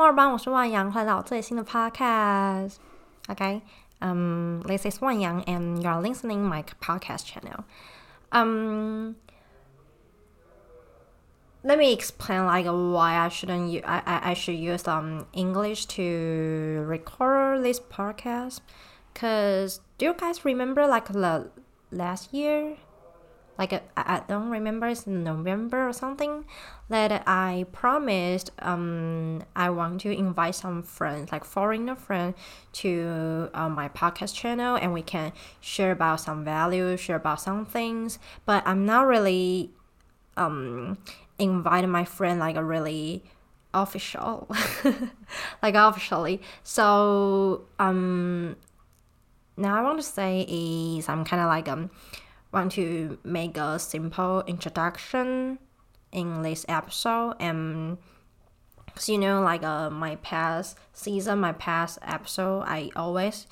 墨尔班，我是万阳，欢迎来到最新的 podcast。Okay, um, this is Wan Yang, and you're listening my podcast channel. Um, let me explain like why I shouldn't use I, I, I should use um English to record this podcast. Cause do you guys remember like the last year Like I, don't remember it's November or something that I promised um I want to invite some friends like foreigner friends to uh, my podcast channel and we can share about some values share about some things. But I'm not really um inviting my friend like a really official like officially. So um now I want to say is I'm kind of like um want to make a simple introduction in this episode and so you know like uh, my past season my past episode i always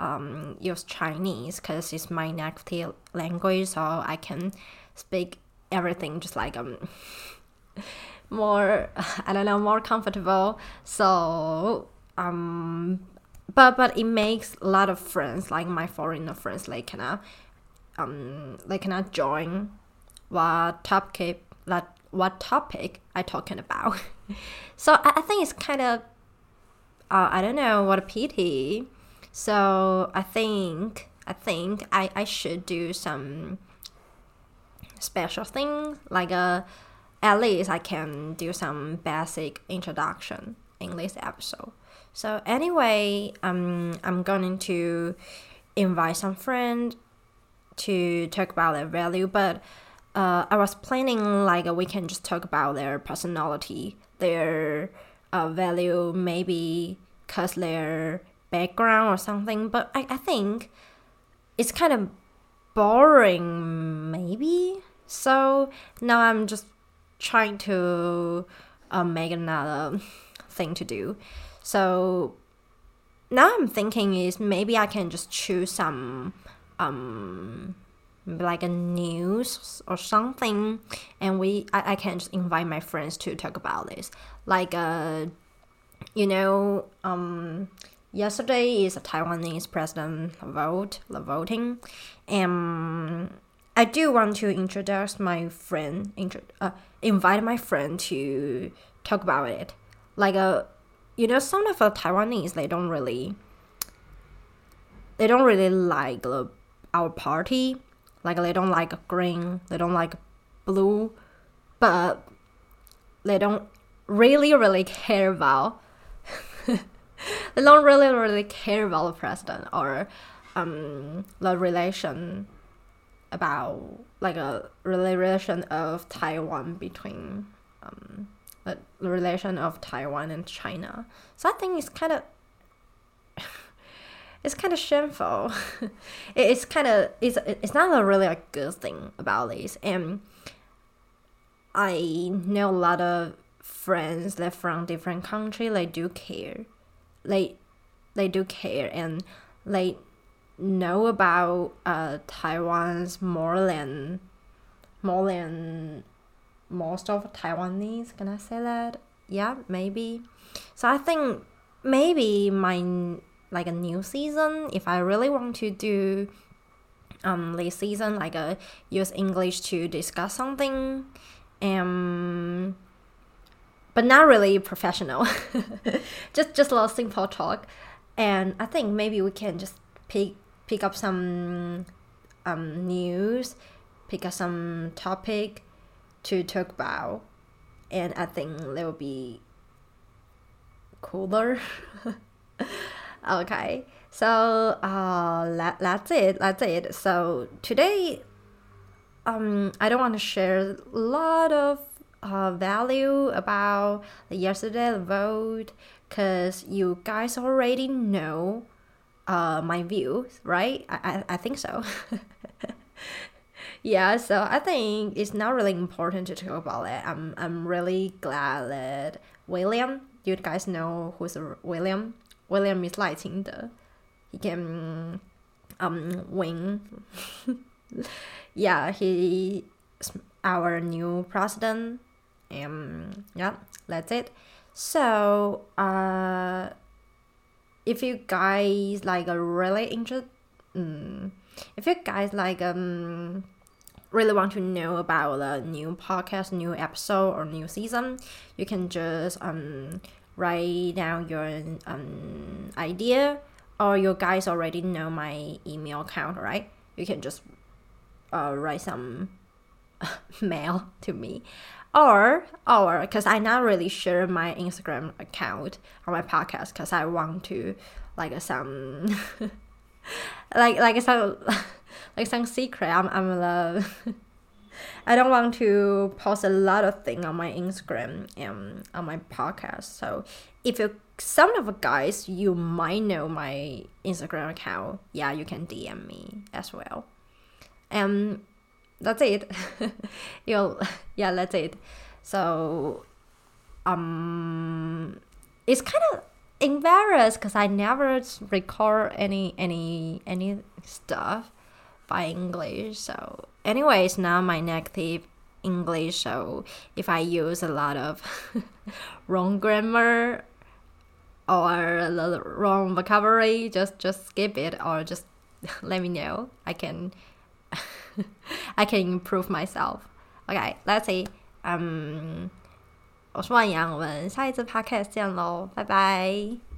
um, use chinese because it's my native language so i can speak everything just like um more i don't know more comfortable. So um but but it makes a lot of friends like my foreigner friends like kind of um they cannot join what topic like what topic I talking about. so I, I think it's kind of uh, I don't know what a pity. So I think I think I, I should do some special thing like a uh, at least I can do some basic introduction in this episode. So anyway, um, I'm going to invite some friend to talk about their value, but uh, I was planning like we can just talk about their personality, their uh, value, maybe cause their background or something. But I, I think it's kind of boring, maybe. So now I'm just trying to uh, make another thing to do. So now I'm thinking is maybe I can just choose some um like a news or something and we I, I can just invite my friends to talk about this. Like uh you know um yesterday is a taiwanese president vote the voting and i do want to introduce my friend intro, uh, invite my friend to talk about it. Like uh you know some of the taiwanese they don't really they don't really like the our party. Like they don't like green, they don't like blue, but they don't really really care about. they don't really really care about the president or um, the relation about like a relation of Taiwan between um, the relation of Taiwan and China. So I think it's kind of it's kind of shameful. it's kind of it's it's not a really a good thing about this. And I know a lot of friends that from different country. They do care. They they do care and they know about uh Taiwan's more than more than most of Taiwanese. Can I say that? Yeah, maybe. So I think maybe my like a new season. If I really want to do um this season like a uh, use English to discuss something um but not really professional. Just just a little simple talk. And I think maybe we can just pick pick up some um news pick up some topic to talk about. And I think that will be cooler Okay, so uh, that, that's it. That's it. So today, um, I don't want to share a lot of uh, value about yesterday vote because you guys already know uh, my views, right? I, I, I think so. yeah, so I think it's not really important to talk about it. I'm, I'm really glad that William, you guys know who's William? William is Lai Ching-te he can um win yeah he our new president. Um, yeah that's it. So, uh, if you guys like a really interested, um, if you guys like um really want to know about the new podcast, new episode, or new season, you can just um write down your um idea, or you guys already know my email account, right? You can just uh, write some mail to me or or because I not really share my Instagram account on my podcast because I want to like some like like some like some secret. I'm I'm the I don't want to post a lot of things on my Instagram and on my podcast. So if you some of the guys you might know my Instagram account, yeah, you can DM me as well. And that's it. You'll yeah, that's it. So um it's kind of embarrassed because I never record any any any stuff by English. So anyways, now my negative English. So if I use a lot of wrong grammar or the wrong vocabulary, just just skip it or just let me know. I can I can improve myself. Okay, let's see. 嗯，我是万阳，我们下一次 podcast 见喽，拜拜。